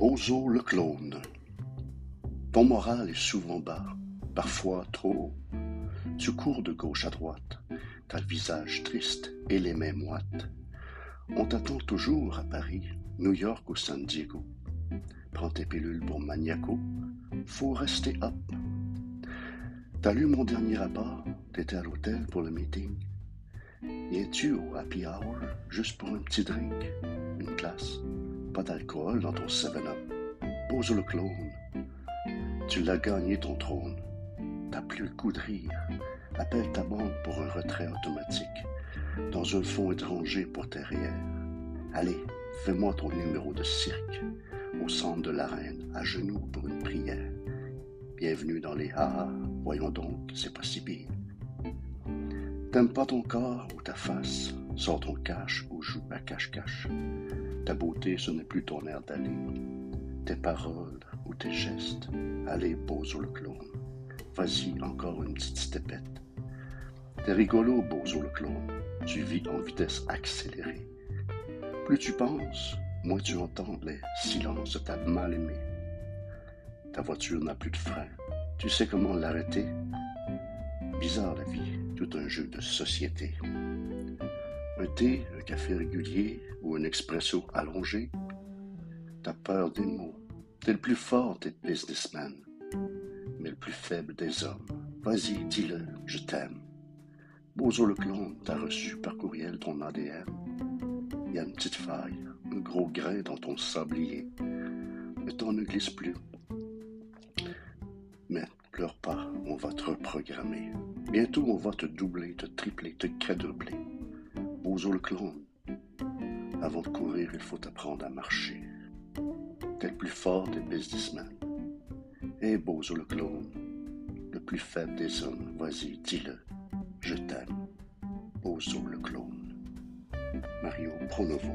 Bozo le clone. Ton moral est souvent bas, parfois trop haut. Tu cours de gauche à droite, t'as le visage triste et les mains moites. On t'attend toujours à Paris, New York ou San Diego. Prends tes pilules pour maniaco, faut rester up. T'as lu mon dernier rapport, t'étais à l'hôtel pour le meeting. Viens-tu au happy hour juste pour un petit drink, une glace? Pas d'alcool dans ton 7-up. Pose le clone. Tu l'as gagné ton trône. T'as plus le coup de rire. Appelle ta banque pour un retrait automatique. Dans un fonds étranger pour tes REER. Allez, fais-moi ton numéro de cirque. Au centre de l'arène, à genoux pour une prière. Bienvenue dans les haha. Voyons donc, c'est pas si. T'aimes pas ton corps ou ta face? Sors ton cache ou joue à cache-cache. Ta beauté, ce n'est plus ton air d'aller. Tes paroles ou tes gestes, allez, Bozo le clone. Vas-y, encore une petite stepette. T'es rigolo, Bozo le clone. Tu vis en vitesse accélérée. Plus tu penses, moins tu entends les silences de ta mal-aimée. Ta voiture n'a plus de frein. Tu sais comment l'arrêter? Bizarre la vie, tout un jeu de société. Un thé, un café régulier ou un expresso allongé? T'as peur des mots. T'es le plus fort des businessmen, mais le plus faible des hommes. Vas-y, dis-le, je t'aime. Bozo le clone t'a reçu par courriel ton ADN. Il y a une petite faille, un gros grain dans ton sablier. Le temps ne glisse plus. Mais pleure pas, on va te reprogrammer. Bientôt, on va te doubler, te tripler, te quadrupler. Bozo le clone. Avant de courir, il faut apprendre à marcher. T'es le plus fort des businessmen. Et Bozo le clone, le plus faible des hommes, vas-y, dis-le. Je t'aime. Bozo le clone. Mario Pronovo.